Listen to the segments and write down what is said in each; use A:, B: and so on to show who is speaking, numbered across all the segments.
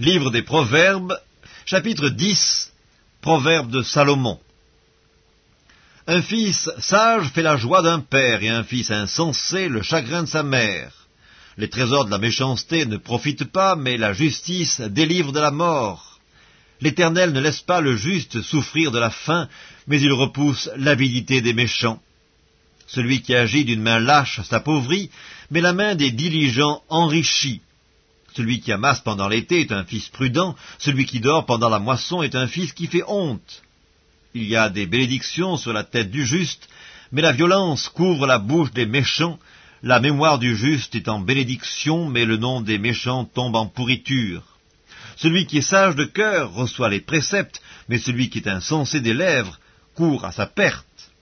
A: Livre des Proverbes, chapitre 10, Proverbes de Salomon. Un fils sage fait la joie d'un père, et un fils insensé le chagrin de sa mère. Les trésors de la méchanceté ne profitent pas, mais la justice délivre de la mort. L'Éternel ne laisse pas le juste souffrir de la faim, mais il repousse l'avidité des méchants. Celui qui agit d'une main lâche s'appauvrit, mais la main des diligents enrichit. Celui qui amasse pendant l'été est un fils prudent, celui qui dort pendant la moisson est un fils qui fait honte. Il y a des bénédictions sur la tête du juste, mais la violence couvre la bouche des méchants, la mémoire du juste est en bénédiction, mais le nom des méchants tombe en pourriture. Celui qui est sage de cœur reçoit les préceptes, mais celui qui est insensé des lèvres court à sa perte.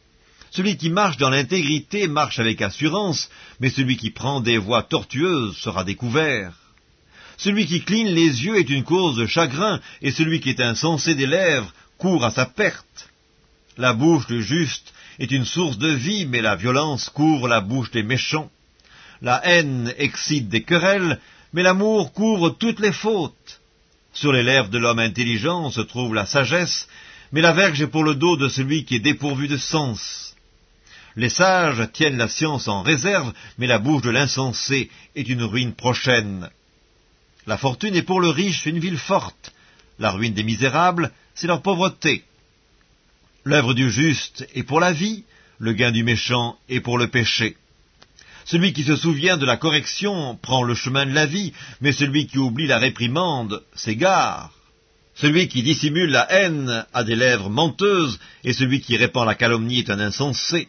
A: Celui qui marche dans l'intégrité marche avec assurance, mais celui qui prend des voies tortueuses sera découvert. Celui qui cligne les yeux est une cause de chagrin, et celui qui est insensé des lèvres court à sa perte. La bouche du juste est une source de vie, mais la violence couvre la bouche des méchants. La haine excite des querelles, mais l'amour couvre toutes les fautes. Sur les lèvres de l'homme intelligent se trouve la sagesse, mais la verge est pour le dos de celui qui est dépourvu de sens. Les sages tiennent la science en réserve, mais la bouche de l'insensé est une ruine prochaine. La fortune est pour le riche une ville forte. La ruine des misérables, c'est leur pauvreté. L'œuvre du juste est pour la vie, le gain du méchant est pour le péché. Celui qui se souvient de la correction prend le chemin de la vie, mais celui qui oublie la réprimande s'égare. Celui qui dissimule la haine a des lèvres menteuses, et celui qui répand la calomnie est un insensé.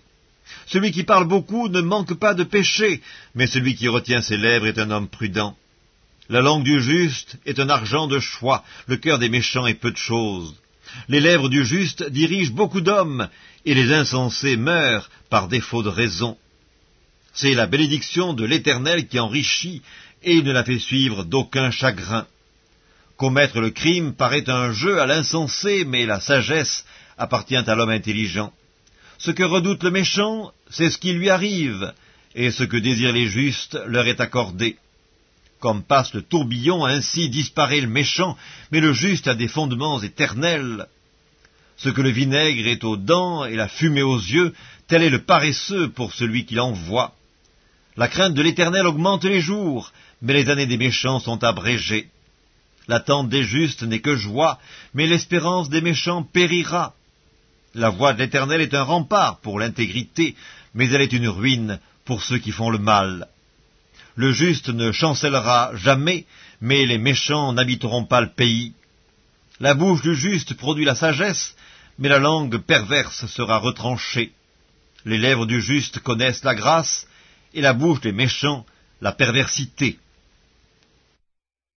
A: Celui qui parle beaucoup ne manque pas de péché, mais celui qui retient ses lèvres est un homme prudent. La langue du juste est un argent de choix, le cœur des méchants est peu de choses. Les lèvres du juste dirigent beaucoup d'hommes, et les insensés meurent par défaut de raison. C'est la bénédiction de l'Éternel qui enrichit, et ne la fait suivre d'aucun chagrin. Commettre le crime paraît un jeu à l'insensé, mais la sagesse appartient à l'homme intelligent. Ce que redoute le méchant, c'est ce qui lui arrive, et ce que désirent les justes leur est accordé. Comme passe le tourbillon, ainsi disparaît le méchant, mais le juste a des fondements éternels. Ce que le vinaigre est aux dents et la fumée aux yeux, tel est le paresseux pour celui qui l'envoie. La crainte de l'Éternel augmente les jours, mais les années des méchants sont abrégées. L'attente des justes n'est que joie, mais l'espérance des méchants périra. La voix de l'Éternel est un rempart pour l'intégrité, mais elle est une ruine pour ceux qui font le mal. Le juste ne chancellera jamais, mais les méchants n'habiteront pas le pays. La bouche du juste produit la sagesse, mais la langue perverse sera retranchée. Les lèvres du juste connaissent la grâce, et la bouche des méchants la perversité.